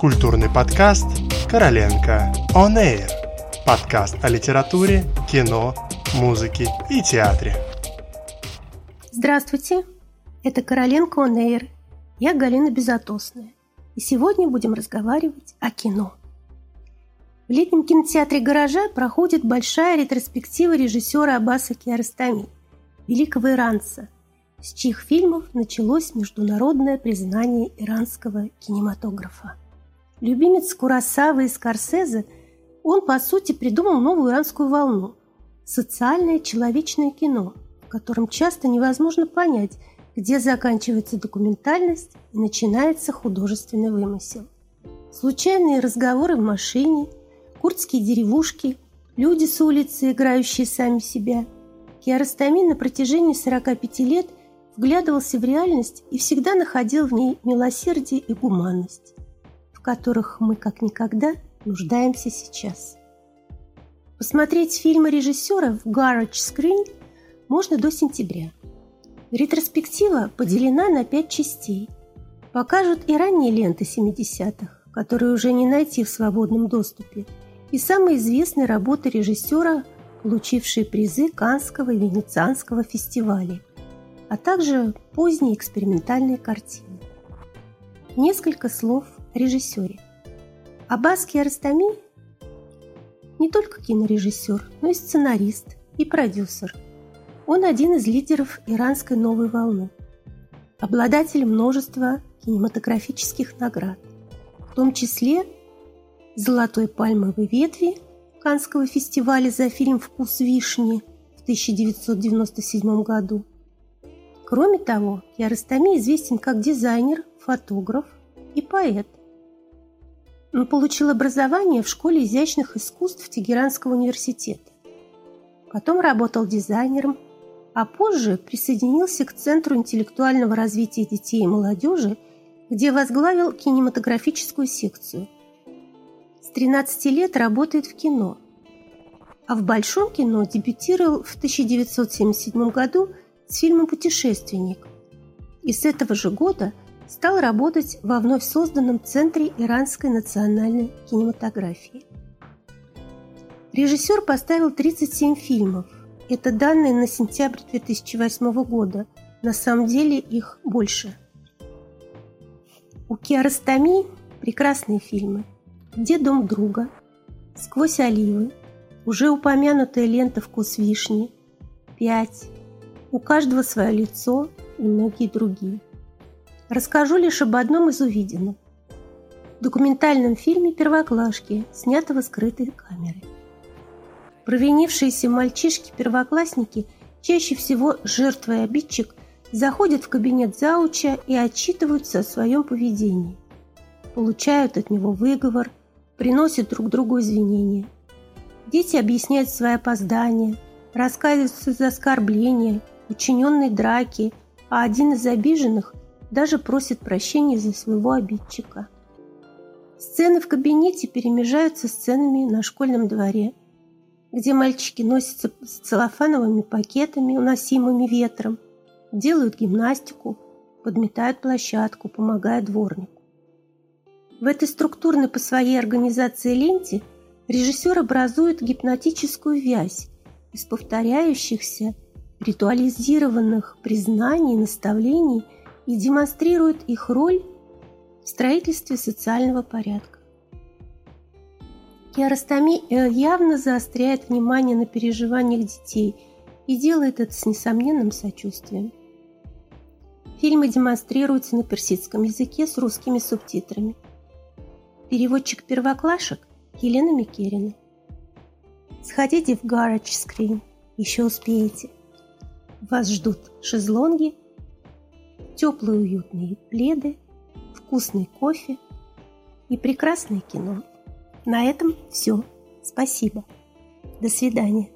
Культурный подкаст «Короленко On Air». Подкаст о литературе, кино, музыке и театре. Здравствуйте, это Короленко On Air. Я Галина Безотосная. И сегодня будем разговаривать о кино. В летнем кинотеатре «Гаража» проходит большая ретроспектива режиссера Аббаса Киаростами, великого иранца – с чьих фильмов началось международное признание иранского кинематографа. Любимец Курасавы и Скорсезе, он, по сути, придумал новую иранскую волну – социальное человечное кино, в котором часто невозможно понять, где заканчивается документальность и начинается художественный вымысел. Случайные разговоры в машине, курдские деревушки, люди с улицы, играющие сами себя. Киаростами на протяжении 45 лет – вглядывался в реальность и всегда находил в ней милосердие и гуманность, в которых мы как никогда нуждаемся сейчас. Посмотреть фильмы режиссера в Garage Screen можно до сентября. Ретроспектива поделена на пять частей. Покажут и ранние ленты 70-х, которые уже не найти в свободном доступе, и самые известные работы режиссера, получившие призы Канского и Венецианского фестивалей – а также поздние экспериментальные картины. Несколько слов режиссере. Аббас Киаростами не только кинорежиссер, но и сценарист и продюсер. Он один из лидеров иранской новой волны, обладатель множества кинематографических наград, в том числе «Золотой пальмовой ветви» Канского фестиваля за фильм «Вкус вишни» в 1997 году Кроме того, Киаростами известен как дизайнер, фотограф и поэт. Он получил образование в Школе изящных искусств Тегеранского университета. Потом работал дизайнером, а позже присоединился к Центру интеллектуального развития детей и молодежи, где возглавил кинематографическую секцию. С 13 лет работает в кино, а в большом кино дебютировал в 1977 году с фильмом «Путешественник». И с этого же года стал работать во вновь созданном Центре иранской национальной кинематографии. Режиссер поставил 37 фильмов. Это данные на сентябрь 2008 года. На самом деле их больше. У Киаростами прекрасные фильмы. «Где дом друга?», «Сквозь оливы», уже упомянутая лента «Вкус вишни», «Пять», у каждого свое лицо и многие другие. Расскажу лишь об одном из увиденных. Документальном фильме «Первоклашки», снятого скрытой камерой. Провинившиеся мальчишки-первоклассники, чаще всего жертва и обидчик, заходят в кабинет зауча и отчитываются о своем поведении. Получают от него выговор, приносят друг другу извинения. Дети объясняют свои опоздания, раскаиваются за оскорбления, учиненной драки, а один из обиженных даже просит прощения за своего обидчика. Сцены в кабинете перемежаются сценами на школьном дворе, где мальчики носятся с целлофановыми пакетами, уносимыми ветром, делают гимнастику, подметают площадку, помогая дворнику. В этой структурной по своей организации ленте режиссер образует гипнотическую вязь из повторяющихся ритуализированных признаний, наставлений и демонстрирует их роль в строительстве социального порядка. Киаростами э, явно заостряет внимание на переживаниях детей и делает это с несомненным сочувствием. Фильмы демонстрируются на персидском языке с русскими субтитрами. Переводчик первоклашек Елена Микерина. Сходите в Garage Screen, еще успеете. Вас ждут шезлонги, теплые уютные пледы, вкусный кофе и прекрасное кино. На этом все. Спасибо. До свидания.